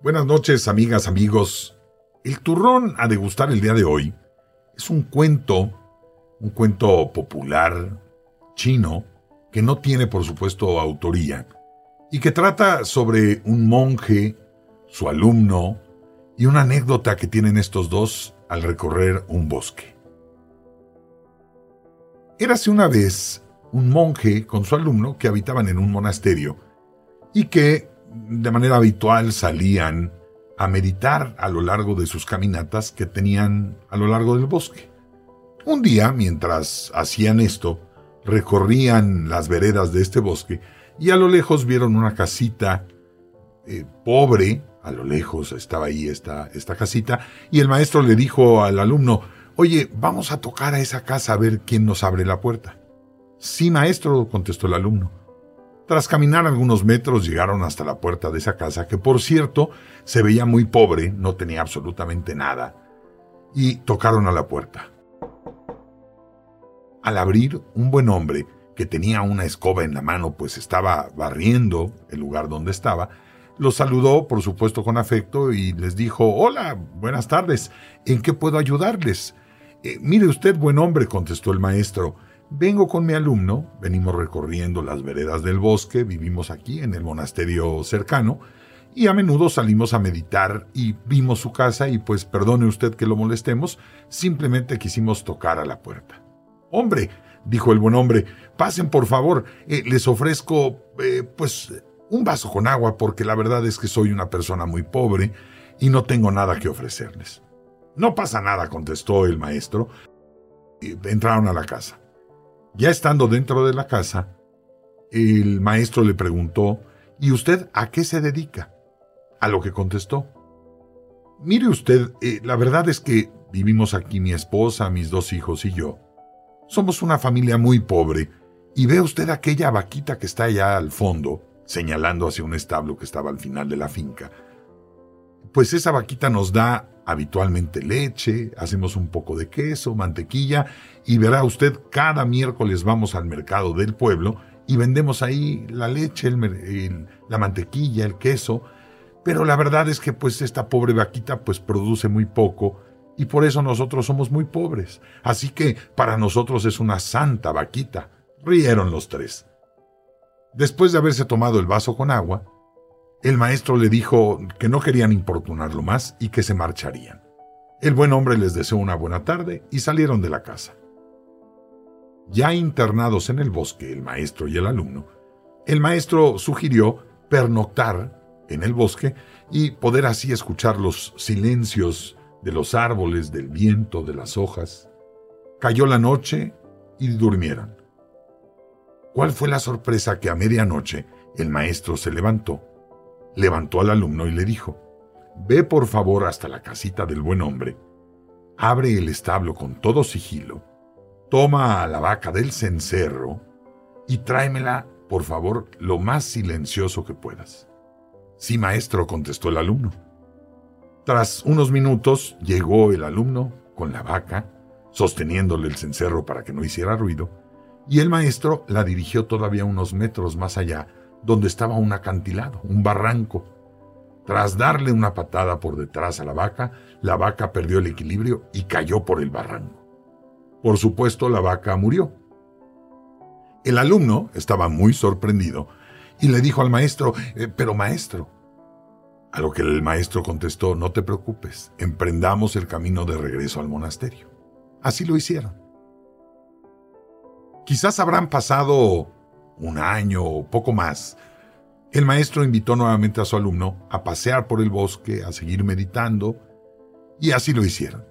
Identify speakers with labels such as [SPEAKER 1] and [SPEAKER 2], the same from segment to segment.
[SPEAKER 1] Buenas noches, amigas, amigos. El turrón a degustar el día de hoy es un cuento, un cuento popular, chino, que no tiene, por supuesto, autoría, y que trata sobre un monje, su alumno, y una anécdota que tienen estos dos al recorrer un bosque. Érase una vez un monje con su alumno que habitaban en un monasterio y que de manera habitual salían a meditar a lo largo de sus caminatas que tenían a lo largo del bosque. Un día, mientras hacían esto, recorrían las veredas de este bosque y a lo lejos vieron una casita eh, pobre, a lo lejos estaba ahí esta, esta casita, y el maestro le dijo al alumno, oye, vamos a tocar a esa casa a ver quién nos abre la puerta. Sí, maestro, contestó el alumno. Tras caminar algunos metros llegaron hasta la puerta de esa casa, que por cierto se veía muy pobre, no tenía absolutamente nada, y tocaron a la puerta. Al abrir, un buen hombre, que tenía una escoba en la mano, pues estaba barriendo el lugar donde estaba, los saludó, por supuesto, con afecto y les dijo, Hola, buenas tardes, ¿en qué puedo ayudarles? Eh, mire usted, buen hombre, contestó el maestro, Vengo con mi alumno, venimos recorriendo las veredas del bosque, vivimos aquí en el monasterio cercano, y a menudo salimos a meditar y vimos su casa y pues perdone usted que lo molestemos, simplemente quisimos tocar a la puerta. Hombre, dijo el buen hombre, pasen por favor, eh, les ofrezco eh, pues un vaso con agua porque la verdad es que soy una persona muy pobre y no tengo nada que ofrecerles. No pasa nada, contestó el maestro. Entraron a la casa. Ya estando dentro de la casa, el maestro le preguntó, ¿y usted a qué se dedica? A lo que contestó. Mire usted, eh, la verdad es que vivimos aquí mi esposa, mis dos hijos y yo. Somos una familia muy pobre, y ve usted aquella vaquita que está allá al fondo, señalando hacia un establo que estaba al final de la finca. Pues esa vaquita nos da habitualmente leche, hacemos un poco de queso, mantequilla y verá usted, cada miércoles vamos al mercado del pueblo y vendemos ahí la leche, la mantequilla, el queso, pero la verdad es que pues esta pobre vaquita pues produce muy poco y por eso nosotros somos muy pobres. Así que para nosotros es una santa vaquita. Rieron los tres. Después de haberse tomado el vaso con agua, el maestro le dijo que no querían importunarlo más y que se marcharían. El buen hombre les deseó una buena tarde y salieron de la casa. Ya internados en el bosque, el maestro y el alumno, el maestro sugirió pernoctar en el bosque y poder así escuchar los silencios de los árboles, del viento, de las hojas. Cayó la noche y durmieron. ¿Cuál fue la sorpresa que a medianoche el maestro se levantó levantó al alumno y le dijo, Ve por favor hasta la casita del buen hombre, abre el establo con todo sigilo, toma a la vaca del cencerro y tráemela, por favor, lo más silencioso que puedas. Sí, maestro, contestó el alumno. Tras unos minutos llegó el alumno con la vaca, sosteniéndole el cencerro para que no hiciera ruido, y el maestro la dirigió todavía unos metros más allá donde estaba un acantilado, un barranco. Tras darle una patada por detrás a la vaca, la vaca perdió el equilibrio y cayó por el barranco. Por supuesto, la vaca murió. El alumno estaba muy sorprendido y le dijo al maestro, eh, pero maestro, a lo que el maestro contestó, no te preocupes, emprendamos el camino de regreso al monasterio. Así lo hicieron. Quizás habrán pasado un año o poco más, el maestro invitó nuevamente a su alumno a pasear por el bosque, a seguir meditando, y así lo hicieron.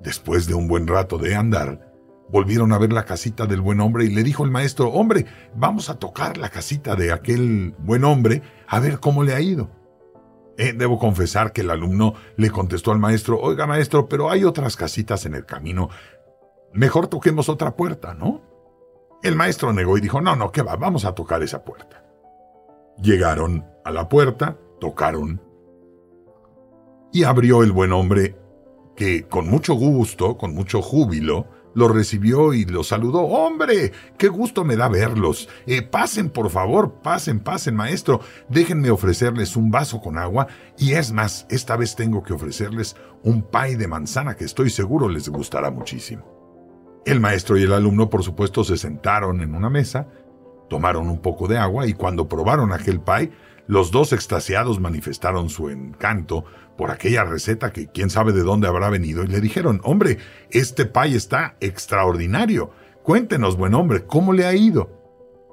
[SPEAKER 1] Después de un buen rato de andar, volvieron a ver la casita del buen hombre y le dijo el maestro, hombre, vamos a tocar la casita de aquel buen hombre a ver cómo le ha ido. Eh, debo confesar que el alumno le contestó al maestro, oiga maestro, pero hay otras casitas en el camino. Mejor toquemos otra puerta, ¿no? El maestro negó y dijo, no, no, ¿qué va? Vamos a tocar esa puerta. Llegaron a la puerta, tocaron, y abrió el buen hombre, que con mucho gusto, con mucho júbilo, lo recibió y lo saludó. ¡Hombre! ¡Qué gusto me da verlos! Eh, pasen, por favor, pasen, pasen, maestro. Déjenme ofrecerles un vaso con agua y es más, esta vez tengo que ofrecerles un pay de manzana que estoy seguro les gustará muchísimo. El maestro y el alumno, por supuesto, se sentaron en una mesa, tomaron un poco de agua y cuando probaron aquel pay, los dos extasiados manifestaron su encanto por aquella receta que quién sabe de dónde habrá venido y le dijeron, hombre, este pay está extraordinario. Cuéntenos, buen hombre, ¿cómo le ha ido?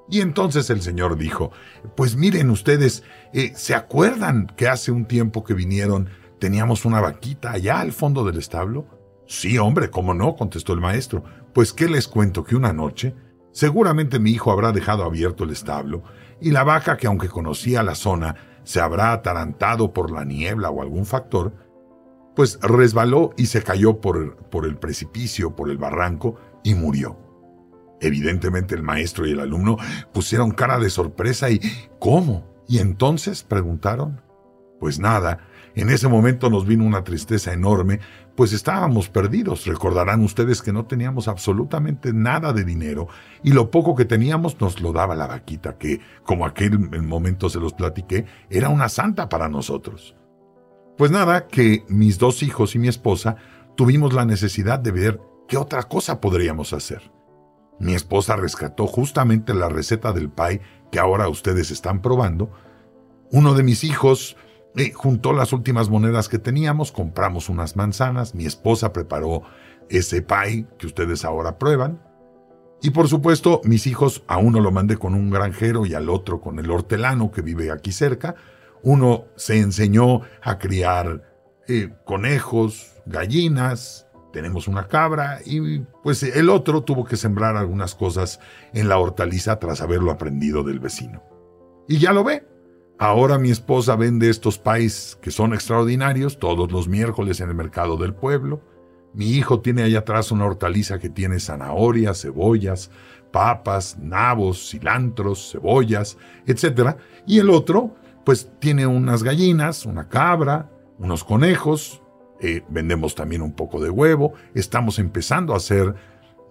[SPEAKER 1] Y entonces el señor dijo, pues miren ustedes, eh, ¿se acuerdan que hace un tiempo que vinieron teníamos una vaquita allá al fondo del establo? Sí, hombre, ¿cómo no? contestó el maestro. Pues qué les cuento que una noche, seguramente mi hijo habrá dejado abierto el establo, y la vaca, que aunque conocía la zona, se habrá atarantado por la niebla o algún factor, pues resbaló y se cayó por, por el precipicio, por el barranco, y murió. Evidentemente el maestro y el alumno pusieron cara de sorpresa y ¿cómo? ¿Y entonces? preguntaron. Pues nada, en ese momento nos vino una tristeza enorme, pues estábamos perdidos. Recordarán ustedes que no teníamos absolutamente nada de dinero y lo poco que teníamos nos lo daba la vaquita, que, como aquel momento se los platiqué, era una santa para nosotros. Pues nada, que mis dos hijos y mi esposa tuvimos la necesidad de ver qué otra cosa podríamos hacer. Mi esposa rescató justamente la receta del pie que ahora ustedes están probando. Uno de mis hijos juntó las últimas monedas que teníamos, compramos unas manzanas, mi esposa preparó ese pie que ustedes ahora prueban. Y por supuesto, mis hijos, a uno lo mandé con un granjero y al otro con el hortelano que vive aquí cerca. Uno se enseñó a criar eh, conejos, gallinas, tenemos una cabra y pues el otro tuvo que sembrar algunas cosas en la hortaliza tras haberlo aprendido del vecino. Y ya lo ve, Ahora mi esposa vende estos pais que son extraordinarios todos los miércoles en el mercado del pueblo. Mi hijo tiene allá atrás una hortaliza que tiene zanahorias, cebollas, papas, nabos, cilantros, cebollas, etc. Y el otro, pues tiene unas gallinas, una cabra, unos conejos, eh, vendemos también un poco de huevo, estamos empezando a hacer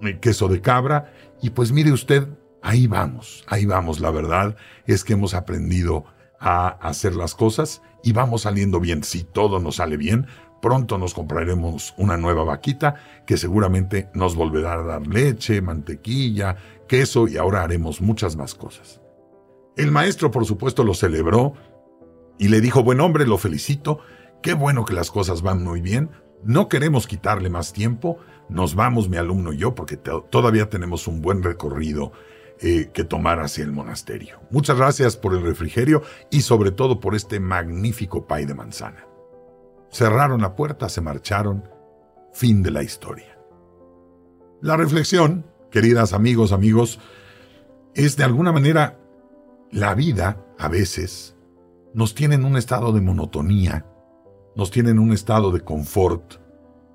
[SPEAKER 1] eh, queso de cabra y pues mire usted, ahí vamos, ahí vamos, la verdad es que hemos aprendido a hacer las cosas y vamos saliendo bien. Si todo nos sale bien, pronto nos compraremos una nueva vaquita que seguramente nos volverá a dar leche, mantequilla, queso y ahora haremos muchas más cosas. El maestro, por supuesto, lo celebró y le dijo, buen hombre, lo felicito, qué bueno que las cosas van muy bien, no queremos quitarle más tiempo, nos vamos mi alumno y yo porque todavía tenemos un buen recorrido eh, que tomar hacia el monasterio. Muchas gracias por el refrigerio y sobre todo por este magnífico pay de manzana. Cerraron la puerta, se marcharon. Fin de la historia. La reflexión, queridas amigos, amigos, es de alguna manera la vida, a veces, nos tiene en un estado de monotonía, nos tiene en un estado de confort,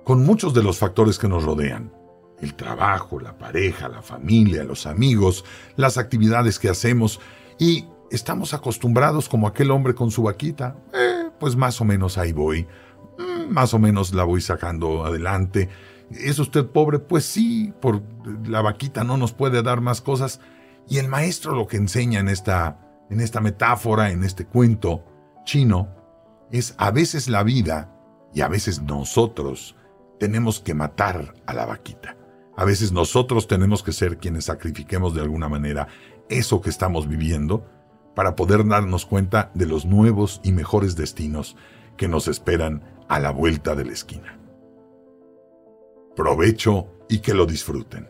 [SPEAKER 1] con muchos de los factores que nos rodean el trabajo, la pareja, la familia, los amigos, las actividades que hacemos y estamos acostumbrados como aquel hombre con su vaquita. Eh, pues más o menos ahí voy, mm, más o menos la voy sacando adelante. ¿Es usted pobre? Pues sí, por la vaquita no nos puede dar más cosas. Y el maestro lo que enseña en esta, en esta metáfora, en este cuento chino, es a veces la vida y a veces nosotros tenemos que matar a la vaquita. A veces nosotros tenemos que ser quienes sacrifiquemos de alguna manera eso que estamos viviendo para poder darnos cuenta de los nuevos y mejores destinos que nos esperan a la vuelta de la esquina. Provecho y que lo disfruten.